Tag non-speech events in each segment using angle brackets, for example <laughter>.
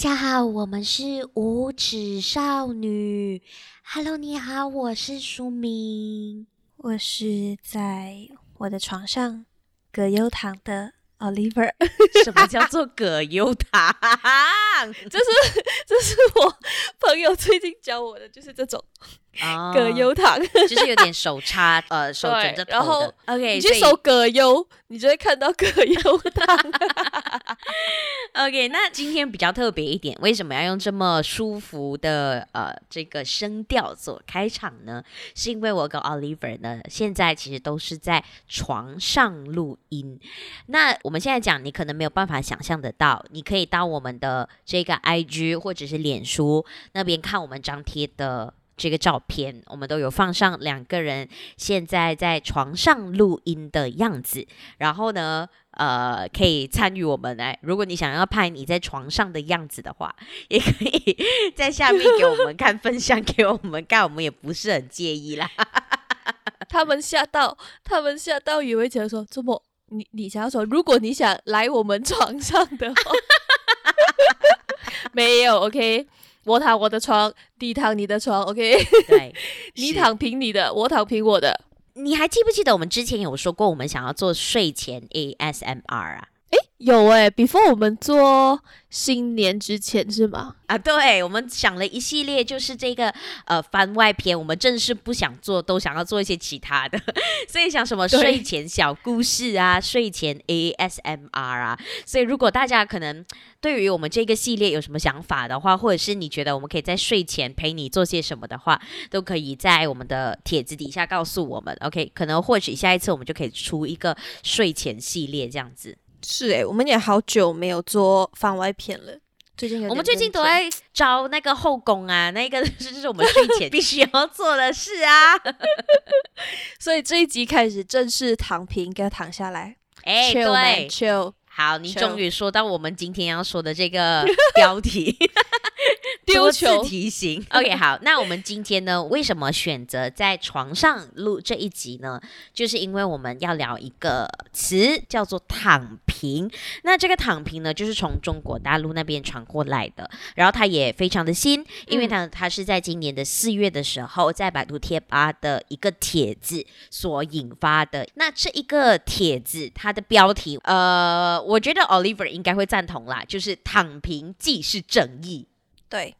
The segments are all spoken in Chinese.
大家好，我们是无耻少女。Hello，你好，我是舒明，我是在我的床上葛优躺的 Oliver。<laughs> 什么叫做葛优躺？<laughs> 这是 <laughs> 这是我朋友最近教我的，就是这种。哦、葛优躺 <laughs> 就是有点手插呃 <laughs> 手枕着然后 OK，你去搜葛优，你就会看到葛优躺。<laughs> OK，那今天比较特别一点，为什么要用这么舒服的呃这个声调做开场呢？是因为我跟 Oliver 呢，现在其实都是在床上录音。那我们现在讲，你可能没有办法想象得到，你可以到我们的这个 IG 或者是脸书那边看我们张贴的。这个照片我们都有放上两个人现在在床上录音的样子，然后呢，呃，可以参与我们来。如果你想要拍你在床上的样子的话，也可以 <laughs> 在下面给我们看，分享给我们看，我们也不是很介意啦。<laughs> 他们吓到，他们吓到，以为觉得说这么，你你想要说，如果你想来我们床上的话，<laughs> 没有，OK。我躺我的床，你躺你的床，OK？对，<laughs> 你躺平你的，我躺平我的。你还记不记得我们之前有说过，我们想要做睡前 ASMR 啊？诶，有诶，before 我们做新年之前是吗？啊，对，我们想了一系列，就是这个呃番外篇。我们正是不想做，都想要做一些其他的，<laughs> 所以想什么睡前小故事啊，睡前 ASMR 啊。所以如果大家可能对于我们这个系列有什么想法的话，或者是你觉得我们可以在睡前陪你做些什么的话，都可以在我们的帖子底下告诉我们。OK，可能或许下一次我们就可以出一个睡前系列这样子。是诶，我们也好久没有做番外篇了。最近我们最近都在招那个后宫啊，那个 <laughs> 就是我们睡前 <laughs> 必须要做的事啊。<laughs> 所以这一集开始正式躺平，给他躺下来。哎，对，chill。好，你终于说到我们今天要说的这个标题。多次提醒，<laughs> OK，好，那我们今天呢，为什么选择在床上录这一集呢？就是因为我们要聊一个词，叫做“躺平”。那这个“躺平”呢，就是从中国大陆那边传过来的，然后它也非常的新，因为它它是在今年的四月的时候，在百度贴吧的一个帖子所引发的。那这一个帖子，它的标题，呃，我觉得 Oliver 应该会赞同啦，就是“躺平既是正义”。对，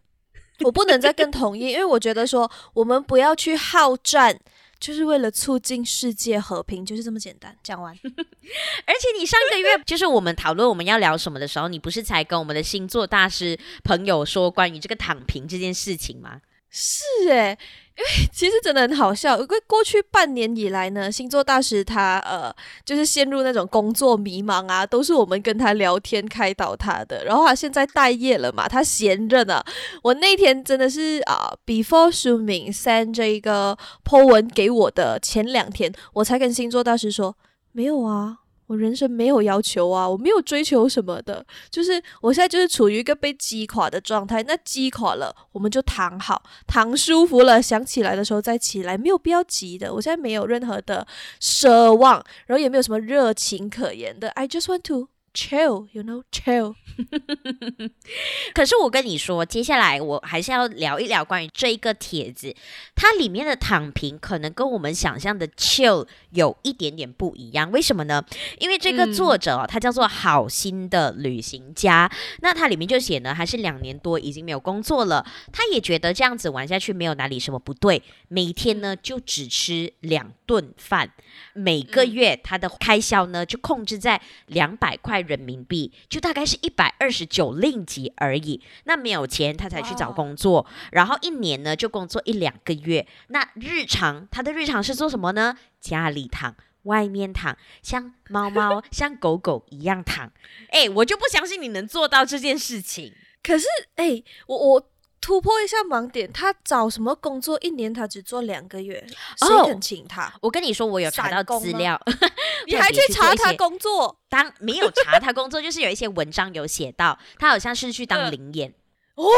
我不能再更同意，因为我觉得说我们不要去好战，就是为了促进世界和平，就是这么简单。讲完，<laughs> 而且你上个月 <laughs> 就是我们讨论我们要聊什么的时候，你不是才跟我们的星座大师朋友说关于这个躺平这件事情吗？是诶。因 <laughs> 为其实真的很好笑，因为过去半年以来呢，星座大师他呃就是陷入那种工作迷茫啊，都是我们跟他聊天开导他的。然后他现在待业了嘛，他闲着呢。我那天真的是啊、，before 书明 send 这一个 po 文给我的前两天，我才跟星座大师说没有啊。我人生没有要求啊，我没有追求什么的，就是我现在就是处于一个被击垮的状态。那击垮了，我们就躺好，躺舒服了，想起来的时候再起来，没有必要急的。我现在没有任何的奢望，然后也没有什么热情可言的。I just want to chill, you know, chill. <laughs> 可是我跟你说，接下来我还是要聊一聊关于这一个帖子，它里面的躺平可能跟我们想象的 chill 有一点点不一样。为什么呢？因为这个作者哦，他叫做好心的旅行家，那他里面就写呢，还是两年多已经没有工作了，他也觉得这样子玩下去没有哪里什么不对，每天呢就只吃两顿饭，每个月他的开销呢就控制在两百块人民币，就大概是一百。二十九令吉而已，那没有钱他才去找工作，然后一年呢就工作一两个月。那日常他的日常是做什么呢？家里躺，外面躺，像猫猫 <laughs> 像狗狗一样躺。哎，我就不相信你能做到这件事情。可是，哎，我我。突破一下盲点，他找什么工作？一年他只做两个月，谁肯请他？Oh, 我跟你说，我有查到资料，<laughs> 你还去查他工作？当没有查他工作，就是有一些文章有写到，他好像是去当灵演、呃、哦。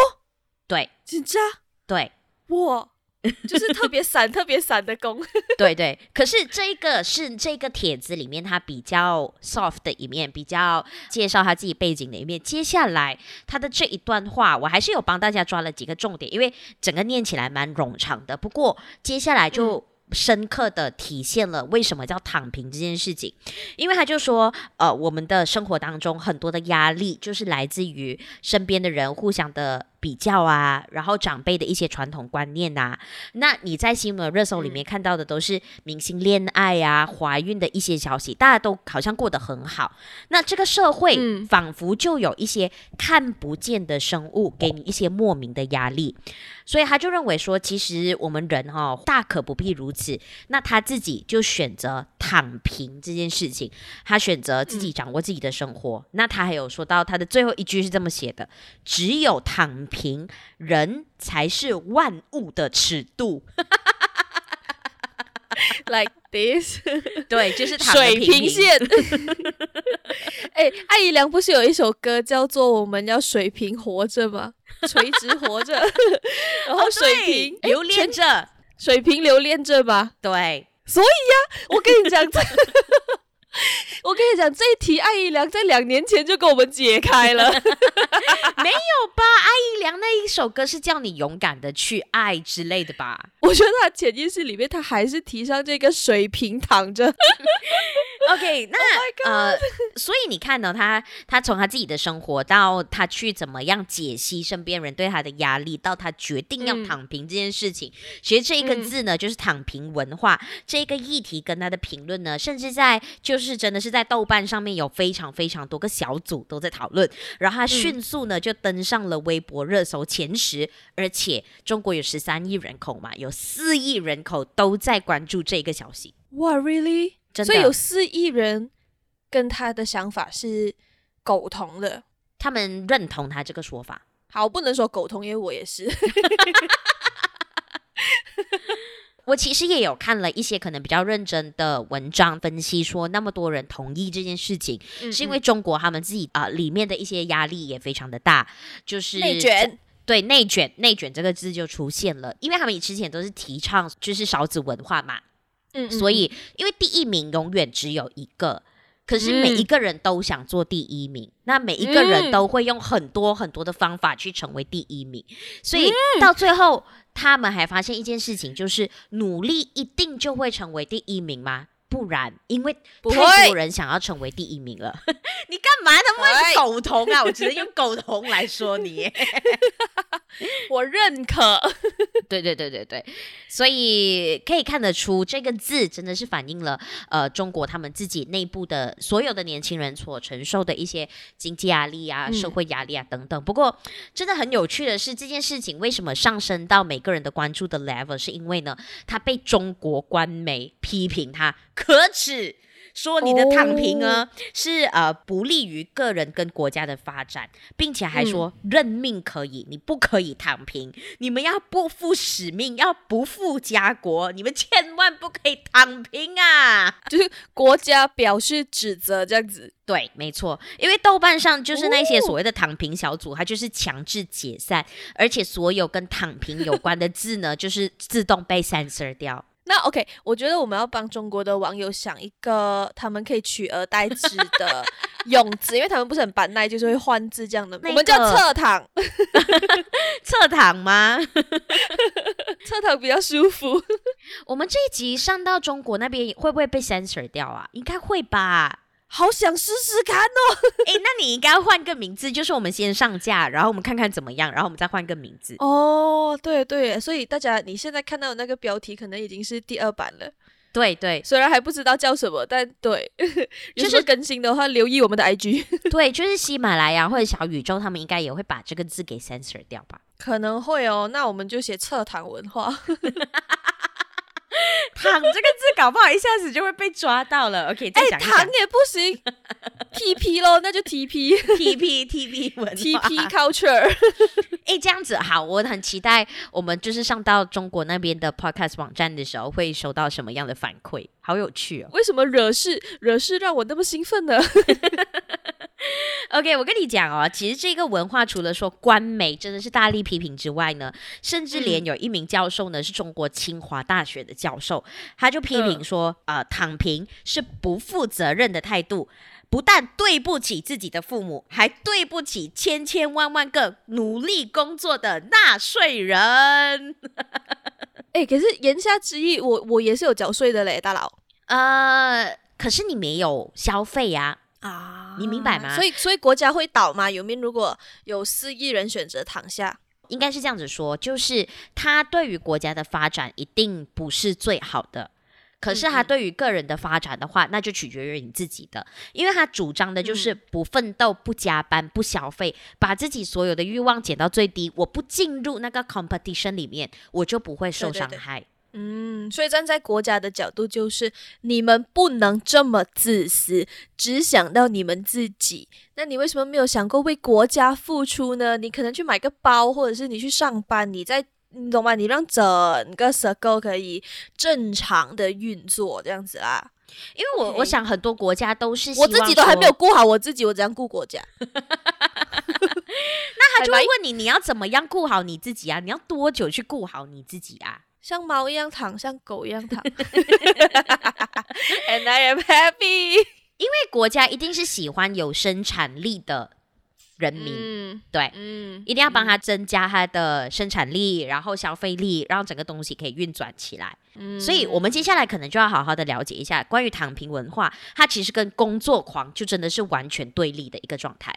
对，真的？对，哇，<laughs> 就是特别散、特别散的攻。对 <laughs> 对，可是这一个是这个帖子里面他比较 soft 的一面，比较介绍他自己背景的一面。接下来他的这一段话，我还是有帮大家抓了几个重点，因为整个念起来蛮冗长的。不过接下来就。嗯深刻的体现了为什么叫躺平这件事情，因为他就说，呃，我们的生活当中很多的压力就是来自于身边的人互相的。比较啊，然后长辈的一些传统观念啊，那你在新闻热搜里面看到的都是明星恋爱啊、怀孕的一些消息，大家都好像过得很好。那这个社会仿佛就有一些看不见的生物给你一些莫名的压力，所以他就认为说，其实我们人哈、哦、大可不必如此。那他自己就选择躺平这件事情，他选择自己掌握自己的生活。那他还有说到他的最后一句是这么写的：只有躺。平人才是万物的尺度，like this，<laughs> 对，就是水平线。<laughs> 哎、欸，艾怡良不是有一首歌叫做《我们要水平活着》吗？垂直活着，<laughs> 然后水平、哦、留恋着，水平留恋着吧。对，所以呀、啊，我跟你讲这。<laughs> 我跟你讲，这一题艾怡良在两年前就给我们解开了，<laughs> 没有吧？艾怡良那一首歌是叫你勇敢的去爱之类的吧？<laughs> 我觉得他潜意识里面，他还是提倡这个水平躺着。OK，那、oh、呃，所以你看呢，他他从他自己的生活到他去怎么样解析身边人对他的压力，到他决定要躺平这件事情，嗯、其实这一个字呢，就是躺平文化、嗯、这一个议题跟他的评论呢，甚至在就是真的是在豆瓣上面有非常非常多个小组都在讨论，然后他迅速呢就登上了微博热搜前十，而且中国有十三亿人口嘛，有四亿人口都在关注这个消息。哇，Really？所以有四亿人跟他的想法是苟同的，他们认同他这个说法。好，不能说苟同，因为我也是。<laughs> 我其实也有看了一些可能比较认真的文章分析，说那么多人同意这件事情，嗯嗯，是因为中国他们自己啊、呃、里面的一些压力也非常的大，就是内卷。对，内卷，内卷这个字就出现了，因为他们之前都是提倡就是少子文化嘛。嗯，所以因为第一名永远只有一个，可是每一个人都想做第一名，嗯、那每一个人都会用很多很多的方法去成为第一名，所以到最后他们还发现一件事情，就是努力一定就会成为第一名吗？不然，因为太多人想要成为第一名了。<laughs> 你干嘛他妈是苟同啊？我只能用苟同来说你。<laughs> 我认可。<laughs> 对对对对对，所以可以看得出这个字真的是反映了呃中国他们自己内部的所有的年轻人所承受的一些经济压力啊、社会压力啊等等。嗯、不过真的很有趣的是，这件事情为什么上升到每个人的关注的 level，是因为呢，他被中国官媒批评他。可耻！说你的躺平呢、oh. 是呃不利于个人跟国家的发展，并且还说认命可以，嗯、你不可以躺平。你们要不负使命，要不负家国，你们千万不可以躺平啊！就是国家表示指责这样子。对，没错，因为豆瓣上就是那些所谓的躺平小组，oh. 它就是强制解散，而且所有跟躺平有关的字呢，就是自动被 censor 掉。那 OK，我觉得我们要帮中国的网友想一个他们可以取而代之的 <laughs> 用词，因为他们不是很板耐，就是会换字这样的。那个、我们叫侧躺，<laughs> 侧躺吗？<laughs> 侧躺比较舒服。我们这一集上到中国那边会不会被 censor 掉啊？应该会吧。好想试试看哦！哎、欸，那你应该换个名字，就是我们先上架，然后我们看看怎么样，然后我们再换个名字。哦，对对，所以大家你现在看到的那个标题可能已经是第二版了。对对，虽然还不知道叫什么，但对，<laughs> 就是更新的话，留意我们的 IG。<laughs> 对，就是喜马拉雅或者小宇宙，他们应该也会把这个字给 censor 掉吧？可能会哦，那我们就写侧躺文化。<laughs> <laughs> 躺这个字搞不好一下子就会被抓到了。OK。哎，躺也不行，<laughs> TP 咯，那就 TP，TP TP 文 TP culture。<laughs> 哎，这样子好，我很期待我们就是上到中国那边的 podcast 网站的时候，会收到什么样的反馈，好有趣哦。为什么惹事惹事让我那么兴奋呢？<laughs> OK，我跟你讲哦，其实这个文化除了说官媒真的是大力批评之外呢，甚至连有一名教授呢，是中国清华大学的教授，他就批评说，呃，呃，躺平是不负责任的态度，不但对不起自己的父母，还对不起千千万万个努力工作的纳税人。哎、欸，可是言下之意，我我也是有缴税的嘞，大佬。呃，可是你没有消费呀。啊，你明白吗？所以，所以国家会倒吗？有没有？如果有四亿人选择躺下，应该是这样子说，就是他对于国家的发展一定不是最好的，可是他对于个人的发展的话，那就取决于你自己的，因为他主张的就是不奋斗、不加班、不消费，把自己所有的欲望减到最低。我不进入那个 competition 里面，我就不会受伤害。对对对。嗯，所以站在国家的角度，就是你们不能这么自私，只想到你们自己。那你为什么没有想过为国家付出呢？你可能去买个包，或者是你去上班，你在，你懂吗？你让整个 circle 可以正常的运作，这样子啦。因为我.我想很多国家都是，我自己都还没有顾好我自己，我怎样顾国家？<laughs> 那他就会问你，你要怎么样顾好你自己啊？你要多久去顾好你自己啊？像猫一样躺，像狗一样躺，<laughs> And I am happy。<laughs> 因为国家一定是喜欢有生产力的人民，嗯、对，嗯，一定要帮他增加他的生产力，嗯，然后消费力，让整个东西可以运转起来。嗯，所以我们接下来可能就要好好的了解一下关于躺平文化，它其实跟工作狂就真的是完全对立的一个状态。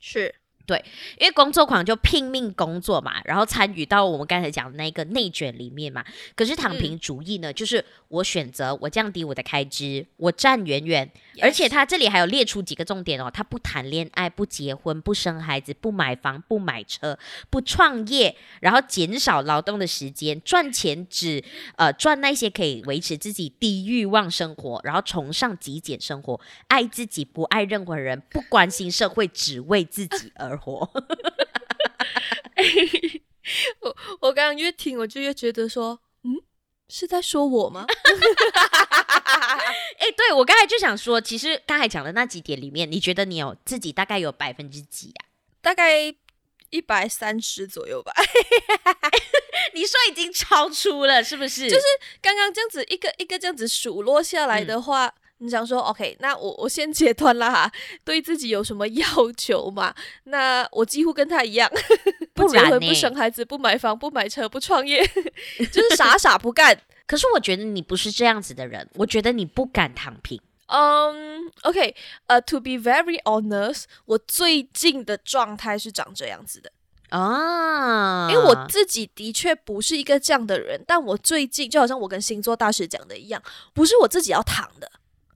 是。对，因为工作狂就拼命工作嘛，然后参与到我们刚才讲的那个内卷里面嘛。可是躺平主义呢，嗯、就是我选择我降低我的开支，我站远远。而且他这里还有列出几个重点哦，他不谈恋爱，不结婚，不生孩子，不买房，不买车，不创业，然后减少劳动的时间，赚钱只呃赚那些可以维持自己低欲望生活，然后崇尚极简生活，爱自己不爱任何人，不关心社会，只为自己而活。活 <laughs> 我 <laughs> 我刚刚越听，我就越觉得说，嗯，是在说我吗？<laughs> 哎、欸，对，我刚才就想说，其实刚才讲的那几点里面，你觉得你有自己大概有百分之几啊？大概一百三十左右吧。你说已经超出了，是不是？就是刚刚这样子一个一个这样子数落下来的话。嗯你想说，OK，那我我先截断了哈，对自己有什么要求吗？那我几乎跟他一样，不结婚、不生孩子、不买房、不买车、不创业，<laughs> 就是傻傻不干。<laughs> 可是我觉得你不是这样子的人，我觉得你不敢躺平。嗯、um,，OK，呃、uh,，To be very honest，我最近的状态是长这样子的啊，因为我自己的确不是一个这样的人，但我最近就好像我跟星座大师讲的一样，不是我自己要躺的。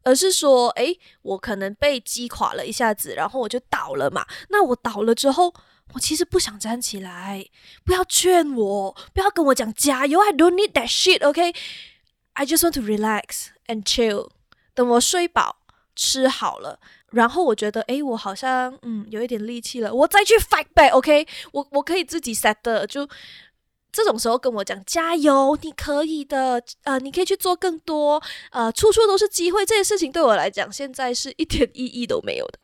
而是说，诶，我可能被击垮了一下子，然后我就倒了嘛。那我倒了之后，我其实不想站起来。不要劝我，不要跟我讲加油。I don't need that shit, OK? I just want to relax and chill。等我睡饱、吃好了，然后我觉得，诶，我好像嗯有一点力气了，我再去 fight back, OK？我我可以自己 set 的就。这种时候跟我讲加油，你可以的，呃，你可以去做更多，呃，处处都是机会。这些事情对我来讲，现在是一点意义都没有的。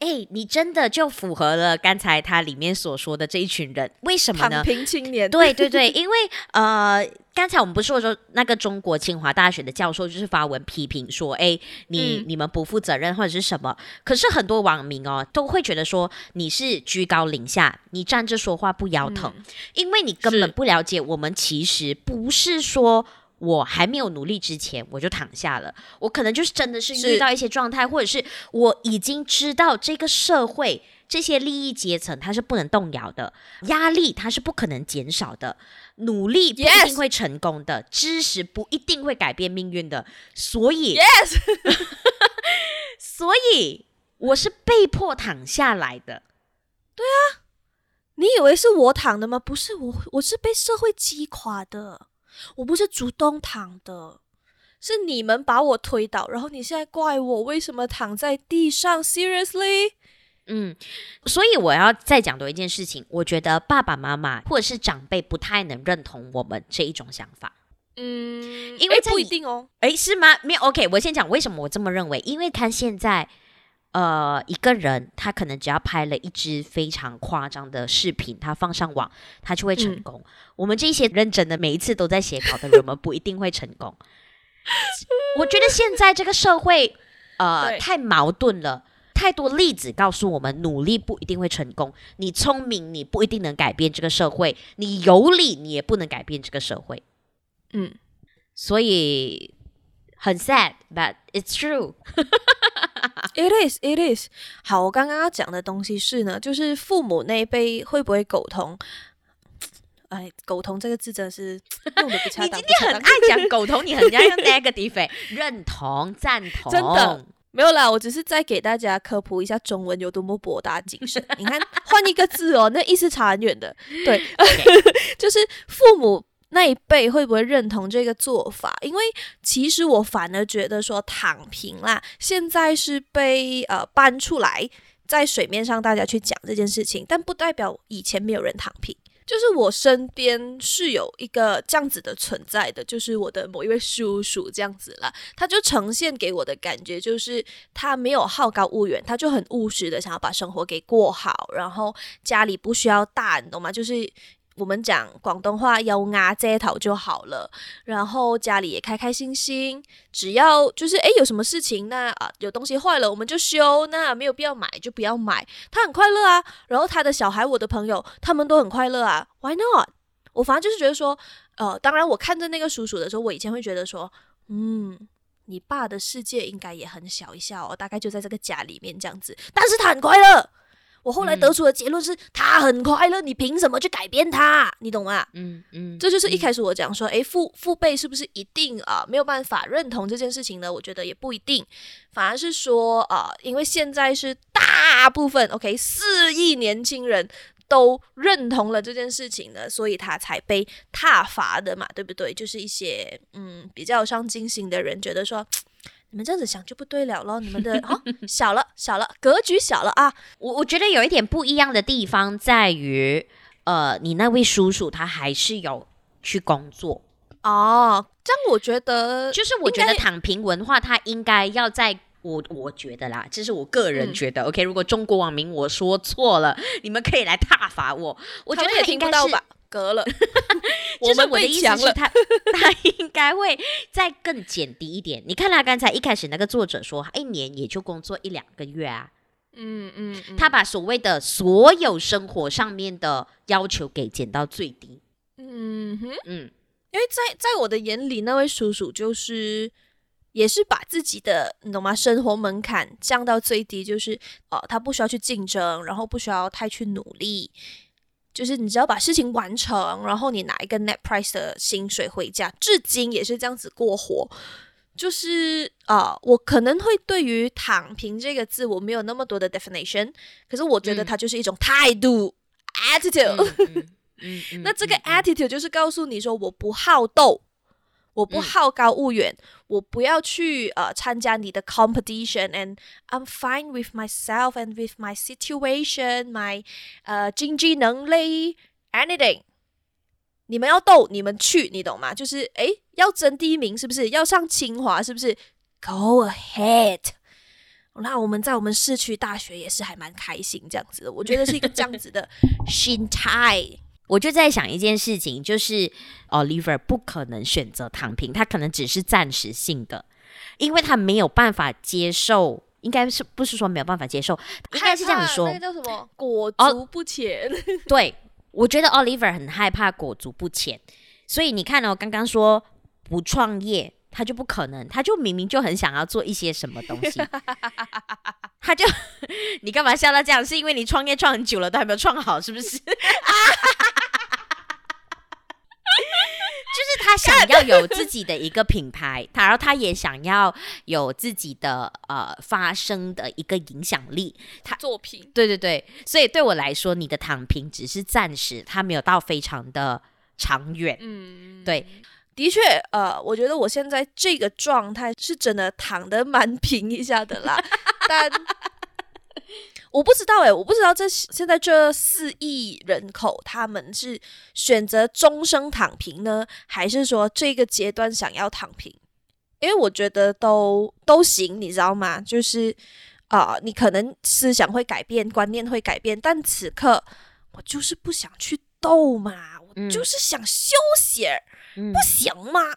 哎，你真的就符合了刚才他里面所说的这一群人，为什么呢？躺平青年。对对对，<laughs> 因为呃，刚才我们不是说说那个中国清华大学的教授就是发文批评说，哎，你、嗯、你们不负责任或者是什么？可是很多网民哦都会觉得说你是居高临下，你站着说话不腰疼，嗯、因为你根本不了解我们其实不是说。我还没有努力之前，我就躺下了。我可能就是真的是遇到一些状态，或者是我已经知道这个社会这些利益阶层它是不能动摇的，压力它是不可能减少的，努力不一定会成功的.知识不一定会改变命运的。所以，Yes. <laughs> 所以我是被迫躺下来的。对啊，你以为是我躺的吗？不是我，我是被社会击垮的。我不是主动躺的，是你们把我推倒，然后你现在怪我为什么躺在地上？Seriously？嗯，所以我要再讲多一件事情，我觉得爸爸妈妈或者是长辈不太能认同我们这一种想法。嗯，因为不一定哦。诶，是吗？没有。OK，我先讲为什么我这么认为，因为他现在呃，一个人他可能只要拍了一支非常夸张的视频，他放上网，他就会成功。嗯、我们这些认真的，每一次都在写稿的人，我们不一定会成功。<laughs> 我觉得现在这个社会，呃，太矛盾了。太多例子告诉我们，努力不一定会成功。你聪明，你不一定能改变这个社会；你有理，你也不能改变这个社会。嗯，所以很 sad，but it's true。<laughs> It is, it is。好，我刚刚要讲的东西是呢，就是父母那一辈会不会苟同？哎，苟同这个字真的是用的不恰当。<laughs> 你今天很爱讲 <laughs> 苟同，你很爱用 negative，认同、赞同，真的。没有啦，我只是在给大家科普一下中文有多么博大精深。你看，换一个字哦，那意思差很远的。对，Okay. 就是父母那一辈会不会认同这个做法？因为其实我反而觉得说躺平啦，现在是被呃搬出来在水面上大家去讲这件事情，但不代表以前没有人躺平。就是我身边是有一个这样子的存在的，就是我的某一位叔叔这样子啦，他就呈现给我的感觉就是他没有好高骛远，他就很务实的想要把生活给过好，然后家里不需要大，你懂吗？就是。我们讲广东话，有牙遮头就好了。然后家里也开开心心，只要就是诶，有什么事情，那啊有东西坏了我们就修，那没有必要买就不要买。他很快乐啊，然后他的小孩，我的朋友，他们都很快乐啊。Why not？我反正就是觉得说，呃，当然我看着那个叔叔的时候，我以前会觉得说，嗯，你爸的世界应该也很小一下哦，大概就在这个家里面这样子，但是他很快乐。我后来得出的结论是，嗯、他很快乐，你凭什么去改变他？你懂吗？嗯嗯，嗯这就是一开始我讲说，诶，父父辈是不是一定啊、呃、没有办法认同这件事情呢？我觉得也不一定，反而是说啊、呃，因为现在是大部分 OK 四亿年轻人都认同了这件事情呢，所以他才被踏伐的嘛，对不对？就是一些嗯比较有上进心的人觉得说。你们这样子想就不对了咯，你们的哦小了小了，格局小了啊！我我觉得有一点不一样的地方在于，呃，你那位叔叔他还是有去工作哦。这样我觉得，就是我觉得躺平文化，他应该要在我我觉得啦，这是我个人觉得。嗯、OK，如果中国网民我说错了，你们可以来挞伐我。我觉得也听不到吧。隔了，<laughs> <laughs> 就是我的意思是他，<laughs> 他应该会再更减低一点。你看他刚才一开始那个作者说，一年也就工作一两个月啊，嗯嗯，嗯他把所谓的所有生活上面的要求给减到最低，嗯哼，嗯，因为在在我的眼里，那位叔叔就是也是把自己的你懂吗？生活门槛降到最低，就是哦、呃，他不需要去竞争，然后不需要太去努力。就是你只要把事情完成，然后你拿一个 net price 的薪水回家，至今也是这样子过活。就是啊、呃，我可能会对于“躺平”这个字我没有那么多的 definition，可是我觉得它就是一种态度、嗯、attitude。嗯 <laughs> 嗯嗯、那这个 attitude 就是告诉你说我不好斗。我不好高骛远，嗯、我不要去呃参加你的 competition，and I'm fine with myself and with my situation，my 呃经济能力，anything。你们要斗，你们去，你懂吗？就是诶，要争第一名是不是？要上清华是不是？Go ahead。那我们在我们市区大学也是还蛮开心这样子的，我觉得是一个这样子的心态。我就在想一件事情，就是 Oliver 不可能选择躺平，他可能只是暂时性的，因为他没有办法接受，应该是不是说没有办法接受，应该是这样说，那个叫什么？裹足不前。哦、对，我觉得 Oliver 很害怕裹足不前，所以你看哦，刚刚说不创业，他就不可能，他就明明就很想要做一些什么东西，他就你干嘛笑到这样？是因为你创业创很久了，都还没有创好，是不是？<laughs> 就是他想要有自己的一个品牌，他然后他也想要有自己的呃发声的一个影响力。他作品，对对对，所以对我来说，你的躺平只是暂时，他没有到非常的长远。嗯，对，的确，呃，我觉得我现在这个状态是真的躺得蛮 <laughs> 平一下的啦，但。我不知道诶，我不知道这现在这四亿人口，他们是选择终生躺平呢，还是说这个阶段想要躺平？因为我觉得都都行，你知道吗？就是啊、你可能思想会改变，观念会改变，但此刻我就是不想去斗嘛，就是想休息，嗯、不行吗？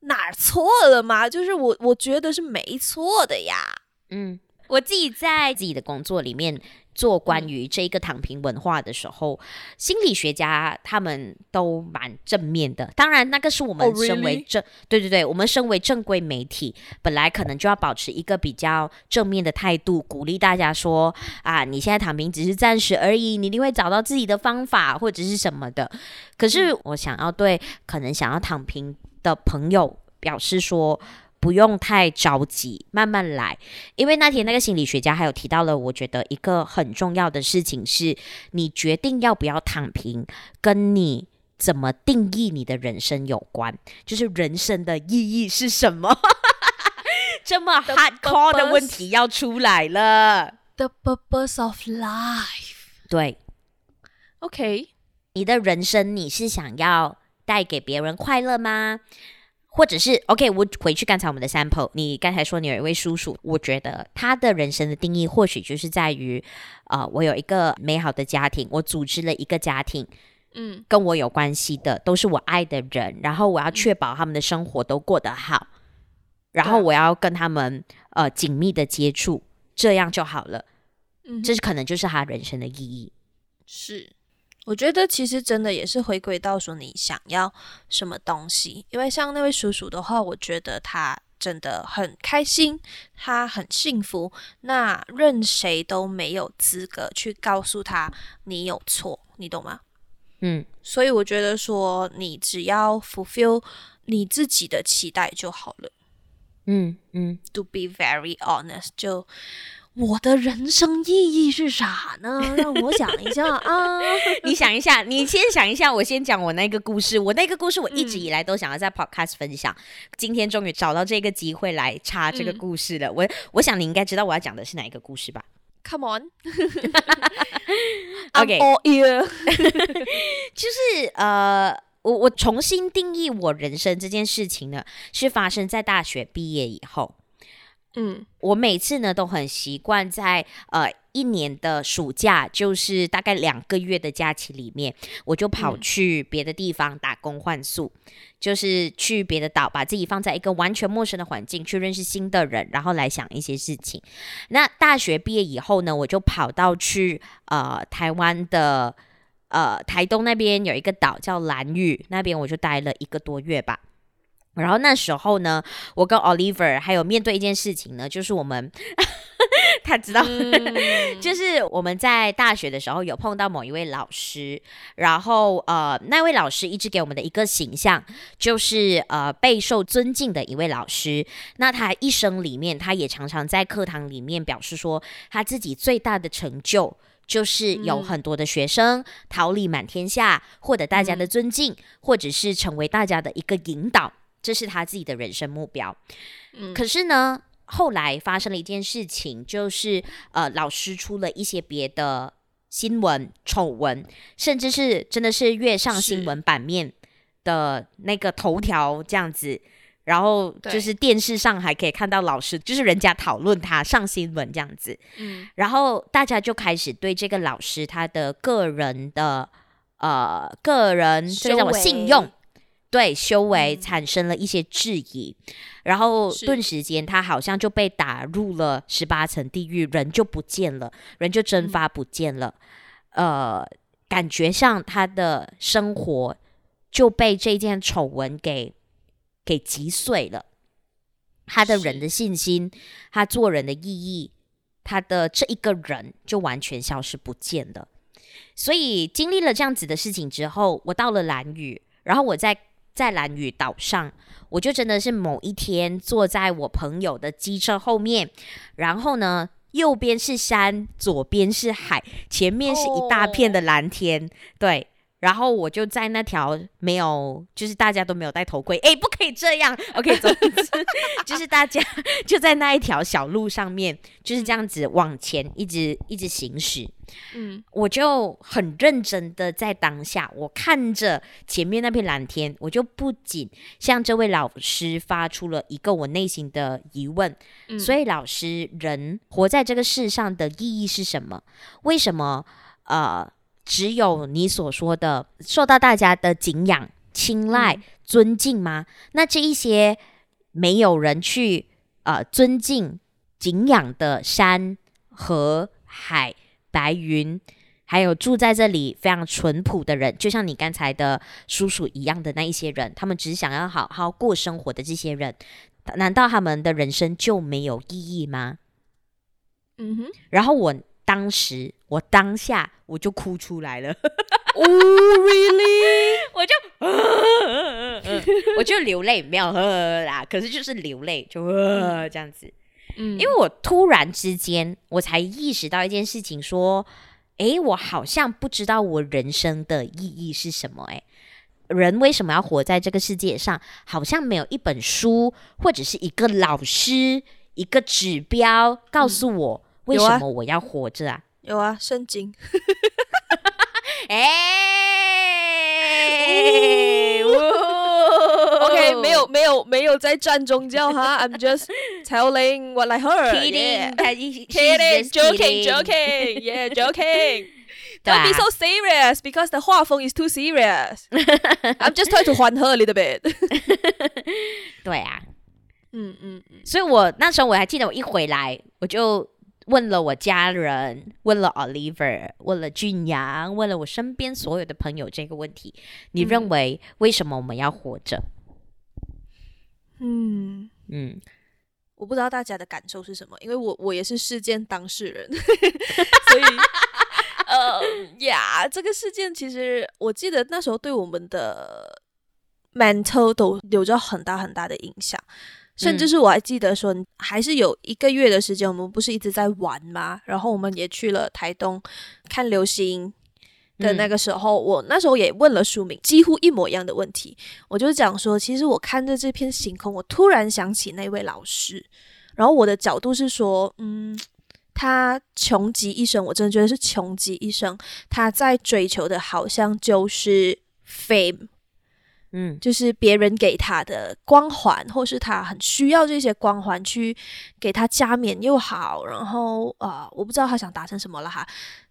哪儿错了吗？就是我我觉得是没错的呀。嗯，我自己在自己的工作里面。做关于这个躺平文化的时候，嗯、心理学家他们都蛮正面的。当然，那个是我们身为正，oh? 对对对，我们身为正规媒体，本来可能就要保持一个比较正面的态度，鼓励大家说啊，你现在躺平只是暂时而已，你一定会找到自己的方法或者是什么的。可是，我想要对可能想要躺平的朋友表示说。不用太着急，慢慢来。因为那天那个心理学家还有提到了，我觉得一个很重要的事情是，你决定要不要躺平，跟你怎么定义你的人生有关。就是人生的意义是什么？<laughs> 这么 hardcore 的问题要出来了。The purpose of life。对，OK，你的人生你是想要带给别人快乐吗？或者是 OK，我回去刚才我们的 sample，你刚才说你有一位叔叔，我觉得他的人生的定义或许就是在于，呃，我有一个美好的家庭，我组织了一个家庭，嗯，跟我有关系的都是我爱的人，然后我要确保他们的生活都过得好，嗯、然后我要跟他们呃紧密的接触，这样就好了，嗯，这是可能就是他人生的意义，是。我觉得其实真的也是回归到说你想要什么东西，因为像那位叔叔的话，我觉得他真的很开心，他很幸福，那任谁都没有资格去告诉他你有错，你懂吗？嗯，所以我觉得说你只要 fulfill 你自己的期待就好了。嗯嗯，to be very honest 就。我的人生意义是啥呢？<laughs> 让我想一下啊！<laughs> 你想一下，你先想一下，我先讲我那个故事。我那个故事我一直以来都想要在 podcast 分享，嗯、今天终于找到这个机会来插这个故事了。嗯、我我想你应该知道我要讲的是哪一个故事吧？Come on，o k a l l e 就是呃，我我重新定义我人生这件事情呢，是发生在大学毕业以后。嗯，我每次呢都很习惯在呃一年的暑假，就是大概两个月的假期里面，我就跑去别的地方打工换宿，嗯、就是去别的岛，把自己放在一个完全陌生的环境，去认识新的人，然后来想一些事情。那大学毕业以后呢，我就跑到去呃台湾的呃台东那边有一个岛叫兰屿，那边我就待了一个多月吧。然后那时候呢，我跟 Oliver 还有面对一件事情呢，就是我们 <laughs> 他知道，嗯、就是我们在大学的时候有碰到某一位老师，然后呃，那位老师一直给我们的一个形象就是呃备受尊敬的一位老师。那他一生里面，他也常常在课堂里面表示说，他自己最大的成就就是有很多的学生、嗯、桃李满天下，获得大家的尊敬，嗯、或者是成为大家的一个引导。这是他自己的人生目标，嗯，可是呢，后来发生了一件事情，就是呃，老师出了一些别的新闻、丑闻，甚至是真的是跃上新闻版面的那个头条这样子，然后就是电视上还可以看到老师，就是人家讨论他上新闻这样子，嗯，然后大家就开始对这个老师他的个人的呃个人这个叫什么信用。对修为产生了一些质疑，嗯、然后顿时间他好像就被打入了十八层地狱，人就不见了，人就蒸发不见了。嗯、呃，感觉上他的生活就被这件丑闻给给击碎了，他的人的信心，他做人的意义，他的这一个人就完全消失不见了。所以经历了这样子的事情之后，我到了蓝屿，然后我在。在蓝屿岛上，我就真的是某一天坐在我朋友的机车后面，然后呢，右边是山，左边是海，前面是一大片的蓝天，oh. 对，然后我就在那条没有，就是大家都没有戴头盔，哎，不可以这样。OK，总之就是大家就在那一条小路上面，就是这样子往前一直一直行驶。嗯，我就很认真的在当下，我看着前面那片蓝天，我就不仅向这位老师发出了一个我内心的疑问。嗯，所以老师，人活在这个世上的意义是什么？为什么？呃。只有你所说的受到大家的敬仰、青睐、尊敬吗？那这一些没有人去呃尊敬、敬仰的山、河、海、白云，还有住在这里非常淳朴的人，就像你刚才的叔叔一样的那一些人，他们只想要好好过生活的这些人，难道他们的人生就没有意义吗？嗯哼，然后我。当时我当下我就哭出来了，<laughs> Oh really？<laughs> 我就，<laughs> 我就流泪，没有呵啦，可是就是流泪，就这样子。嗯，因为我突然之间我才意识到一件事情，说，诶，我好像不知道我人生的意义是什么。诶，人为什么要活在这个世界上？好像没有一本书或者是一个老师一个指标告诉我。嗯为什么我要活着啊？有啊，圣经。哎，OK，没有没有没有在站宗教哈，I'm just telling what I heard. Kidding, kidding, joking, joking, yeah, joking. Don't be so serious because the 画风 is too serious. I'm just trying to 缓和 a little bit. 对啊，嗯嗯嗯，所以我那时候我还记得，我一回来我就。问了我家人，问了 Oliver，问了俊阳，问了我身边所有的朋友这个问题：你认为为什么我们要活着？嗯嗯，我不知道大家的感受是什么，因为我我也是事件当事人，<laughs> 所以呃呀，这个事件其实我记得那时候对我们的 mental 都有着很大很大的影响。甚至是我还记得说，还是有一个月的时间，我们不是一直在玩吗？然后我们也去了台东看流星的那个时候，嗯、我那时候也问了书明几乎一模一样的问题。我就讲说，其实我看着这片星空，我突然想起那位老师。然后我的角度是说，嗯，他穷极一生，我真的觉得是穷极一生，他在追求的好像就是 fame。嗯，就是别人给他的光环，或是他很需要这些光环去给他加冕又好，然后啊、我不知道他想达成什么了哈，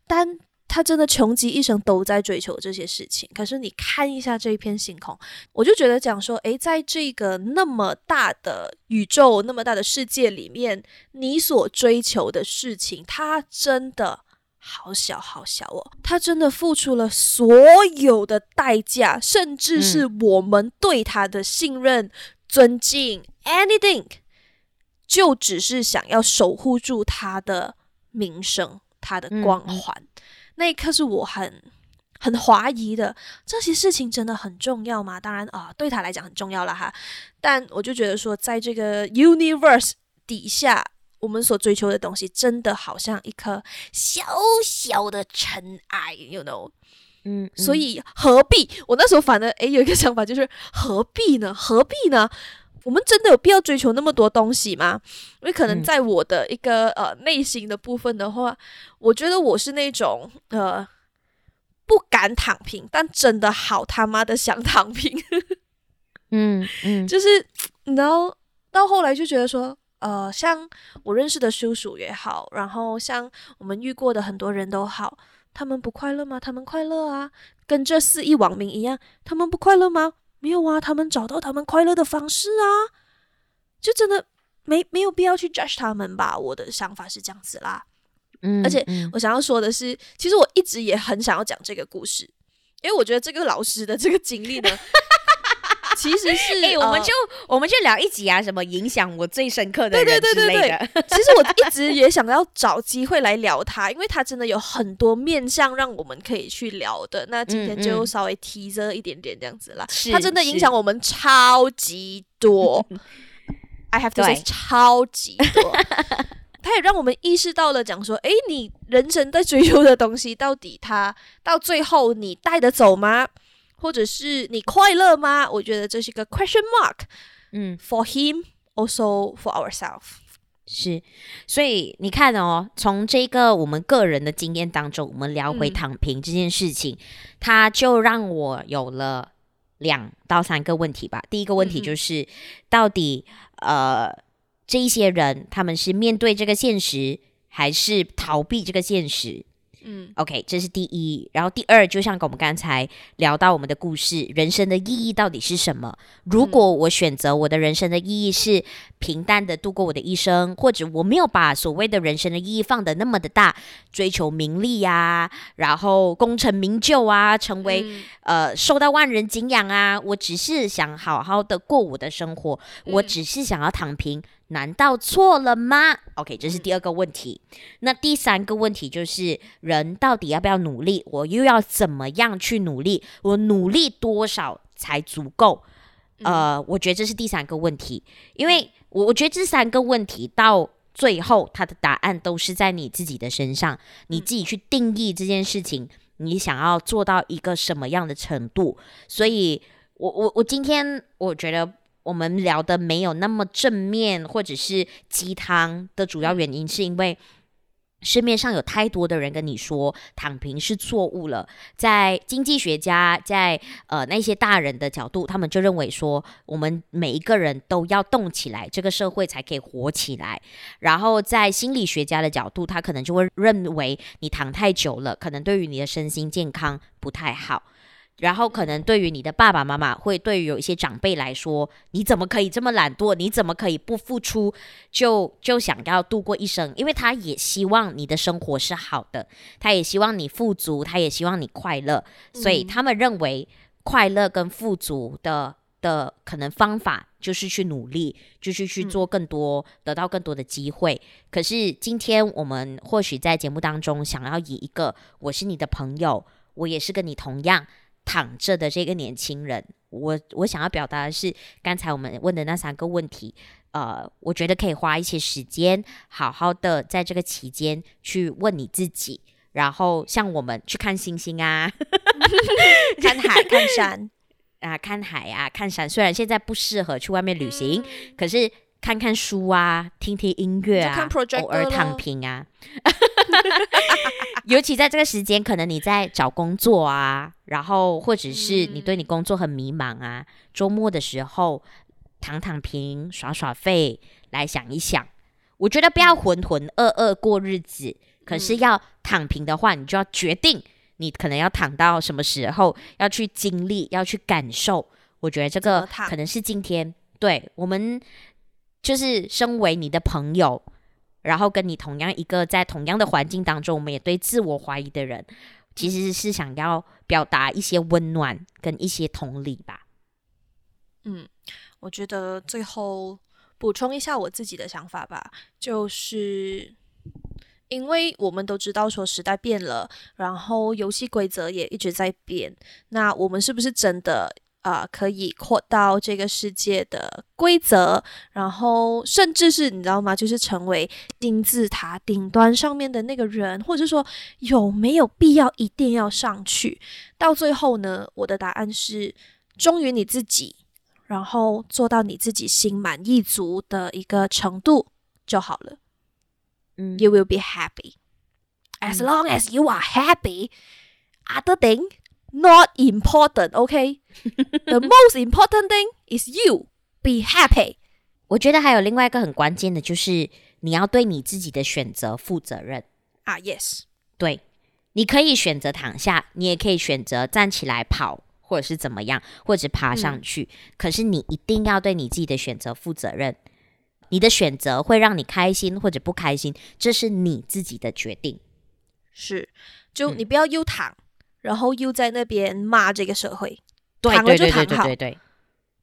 但他真的穷极一生都在追求这些事情。可是你看一下这一片星空，我就觉得讲说，诶，在这个那么大的宇宙、那么大的世界里面，你所追求的事情，它真的。好小好小哦，他真的付出了所有的代价，甚至是我们对他的信任、嗯、尊敬，anything，就只是想要守护住他的名声、他的光环。嗯、那一刻是我很很怀疑的，这些事情真的很重要吗？当然啊、呃，对他来讲很重要了哈。但我就觉得说，在这个 universe 底下。我们所追求的东西，真的好像一颗小小的尘埃，you know？嗯，嗯，所以何必？我那时候反而诶有一个想法，就是何必呢？何必呢？我们真的有必要追求那么多东西吗？因为可能在我的一个、嗯、呃内心的部分的话，我觉得我是那种呃不敢躺平，但真的好他妈的想躺平。<laughs> 嗯嗯，就是然后到后来就觉得说。呃，像我认识的叔叔也好，然后像我们遇过的很多人都好，他们不快乐吗？他们快乐啊，跟这四亿网民一样，他们不快乐吗？没有啊，他们找到他们快乐的方式啊，就真的没没有必要去 judge 他们吧。我的想法是这样子啦，嗯，而且我想要说的是，其实我一直也很想要讲这个故事，因为我觉得这个老师的这个经历呢。<laughs> 其实是，<laughs> 哎、欸，我们就、呃、我们就聊一集啊，什么影响我最深刻的人之类的。对对对对对。其实我一直也想要找机会来聊他，因为他真的有很多面向让我们可以去聊的。那今天就稍微提着一点点这样子啦。他真的影响我们超级多。<laughs> I have to say，超级多。他也让我们意识到了，讲说，诶，你人生在追求的东西，到底他到最后你带得走吗？或者是你快乐吗？我觉得这是一个 question mark。嗯，for him also for ourselves。是，所以你看哦，从这个我们个人的经验当中，我们聊回躺平这件事情，嗯、它就让我有了两到三个问题吧。第一个问题就是，嗯、到底呃，这一些人他们是面对这个现实，还是逃避这个现实？嗯，OK，这是第一。然后第二，就像我们刚才聊到我们的故事，人生的意义到底是什么？如果我选择我的人生的意义是平淡的度过我的一生，或者我没有把所谓的人生的意义放得那么的大，追求名利啊，然后功成名就啊，成为、嗯、呃受到万人敬仰啊，我只是想好好的过我的生活，我只是想要躺平。难道错了吗？OK，这是第二个问题。那第三个问题就是，人到底要不要努力？我又要怎么样去努力？我努力多少才足够？呃，我觉得这是第三个问题，因为我我觉得这三个问题到最后，它的答案都是在你自己的身上，你自己去定义这件事情，你想要做到一个什么样的程度。所以我我我今天我觉得。我们聊的没有那么正面，或者是鸡汤的主要原因，是因为市面上有太多的人跟你说躺平是错误了。在经济学家，在呃那些大人的角度，他们就认为说，我们每一个人都要动起来，这个社会才可以活起来。然后在心理学家的角度，他可能就会认为你躺太久了，可能对于你的身心健康不太好。然后可能对于你的爸爸妈妈，会对于有一些长辈来说，你怎么可以这么懒惰？你怎么可以不付出就就想要度过一生？因为他也希望你的生活是好的，他也希望你富足，他也希望你快乐，所以他们认为快乐跟富足的的可能方法就是去努力，就是去做更多，得到更多的机会。可是今天我们或许在节目当中想要以一个我是你的朋友，我也是跟你同样。躺着的这个年轻人，我我想要表达的是，刚才我们问的那三个问题，呃，我觉得可以花一些时间，好好的在这个期间去问你自己，然后像我们去看星星啊，<laughs> 看海、<laughs> 看山。啊，看海啊，看山。虽然现在不适合去外面旅行，嗯、可是看看书啊，听听音乐啊，偶尔躺平啊。<laughs> 尤其在这个时间，可能你在找工作啊，然后或者是你对你工作很迷茫啊，周末的时候躺躺平、耍耍废，来想一想。我觉得不要浑浑噩噩过日子，可是要躺平的话，你就要决定你可能要躺到什么时候，要去经历，要去感受。我觉得这个可能是今天对我们，就是身为你的朋友。然后跟你同样一个在同样的环境当中，我们也对自我怀疑的人，其实是想要表达一些温暖跟一些同理吧。嗯，我觉得最后补充一下我自己的想法吧，就是因为我们都知道说时代变了，然后游戏规则也一直在变，那我们是不是真的？啊、呃，可以扩到这个世界的规则，然后甚至是你知道吗？就是成为金字塔顶端上面的那个人，或者说有没有必要一定要上去？到最后呢，我的答案是忠于你自己，然后做到你自己心满意足的一个程度就好了。嗯，You will be happy as long as you are happy. Other thing. Not important, okay? The most important thing is you be happy. 我觉得还有另外一个很关键的，就是你要对你自己的选择负责任啊。Uh, yes，对，你可以选择躺下，你也可以选择站起来跑，或者是怎么样，或者爬上去。嗯。可是你一定要对你自己的选择负责任。你的选择会让你开心或者不开心，这是你自己的决定。是，就你不要又躺。嗯然后又在那边骂这个社会，对躺了就躺好，对对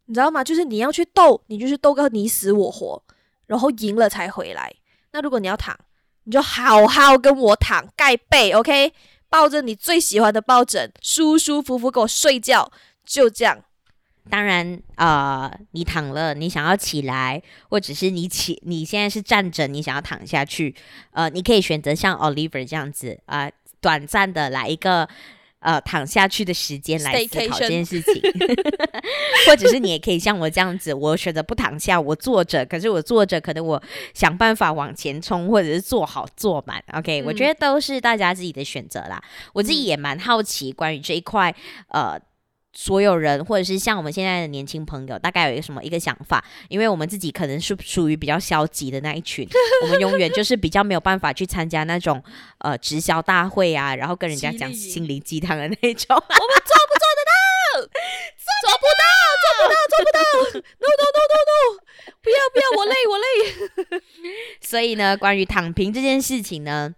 你知道吗？就是你要去斗，你就是斗个你死我活，然后赢了才回来。那如果你要躺，你就好好跟我躺，盖被，OK，抱着你最喜欢的抱枕，舒舒服服给我睡觉，就这样。当然，呃，你躺了，你想要起来，或者是你起，你现在是站着，你想要躺下去，呃，你可以选择像 Oliver 这样子啊、呃，短暂的来一个呃躺下去的时间来思考这件事情，<laughs> 或者是你也可以像我这样子，我选择不躺下，我坐着，可是我坐着，可能我想办法往前冲，或者是坐好坐满，OK，、嗯、我觉得都是大家自己的选择啦。我自己也蛮好奇关于这一块，呃。所有人，或者是像我们现在的年轻朋友，大概有一个什么一个想法？因为我们自己可能是属于比较消极的那一群，我们永远就是比较没有办法去参加那种呃直销大会啊，然后跟人家讲心灵鸡汤的那种。<laughs> 我们做不做得到？做不到，做不到，做不到！No no no no no！<laughs> 不要不要，我累我累。<laughs> 所以呢，关于躺平这件事情呢。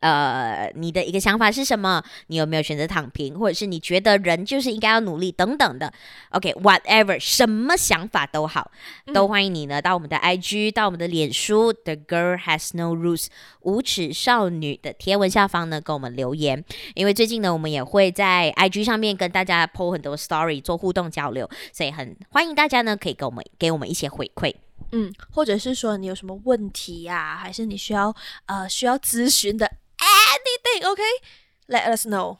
呃，你的一个想法是什么？你有没有选择躺平，或者是你觉得人就是应该要努力等等的？OK，whatever，、okay, 什么想法都好，都欢迎你呢到我们的 IG，到我们的脸书、嗯、The Girl Has No Rules 无耻少女的贴文下方呢，给我们留言。因为最近呢，我们也会在 IG 上面跟大家 po 很多 story 做互动交流，所以很欢迎大家呢可以给我们给我们一些回馈。嗯，或者是说你有什么问题呀、啊，还是你需要呃需要咨询的？Anything, OK? Let us know.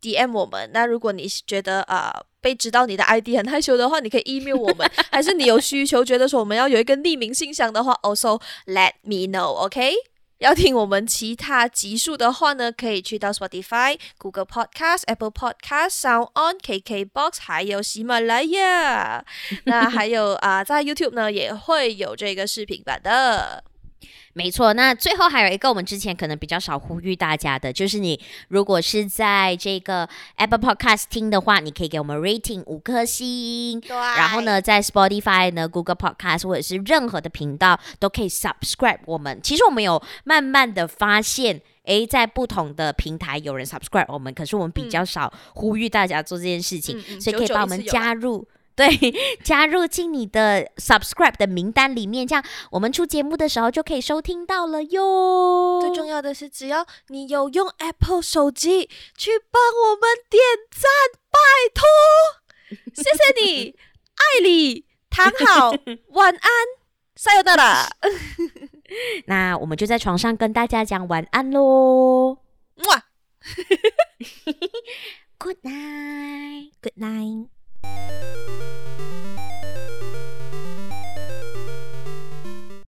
DM 我们。那如果你觉得啊、呃、被知道你的 ID 很害羞的话，你可以 email 我们。还是你有需求，觉得说我们要有一个匿名信箱的话，also let me know. OK? 要听我们其他集数的话呢，可以去到 Spotify、Google Podcast、Apple Podcast、Sound On、KKBox，还有喜马拉雅。那还有啊、呃，在 YouTube 呢也会有这个视频版的。没错，那最后还有一个我们之前可能比较少呼吁大家的，就是你如果是在这个 Apple Podcast 听的话，你可以给我们 rating 五颗星。对。然后呢，在 Spotify 呢、Google Podcast 或者是任何的频道都可以 subscribe 我们。其实我们有慢慢的发现，诶，在不同的平台有人 subscribe 我们，可是我们比较少呼吁大家做这件事情，嗯、所以可以把我们加入。对，<laughs> 加入进你的 subscribe 的名单里面，这样我们出节目的时候就可以收听到了哟。最重要的是，只要你有用 Apple 手机去帮我们点赞，拜托，谢谢你，爱你，躺好，晚安，撒由那拉。那我们就在床上跟大家讲晚安喽。<laughs> <laughs> 哇，Good night，Good night。Thank you.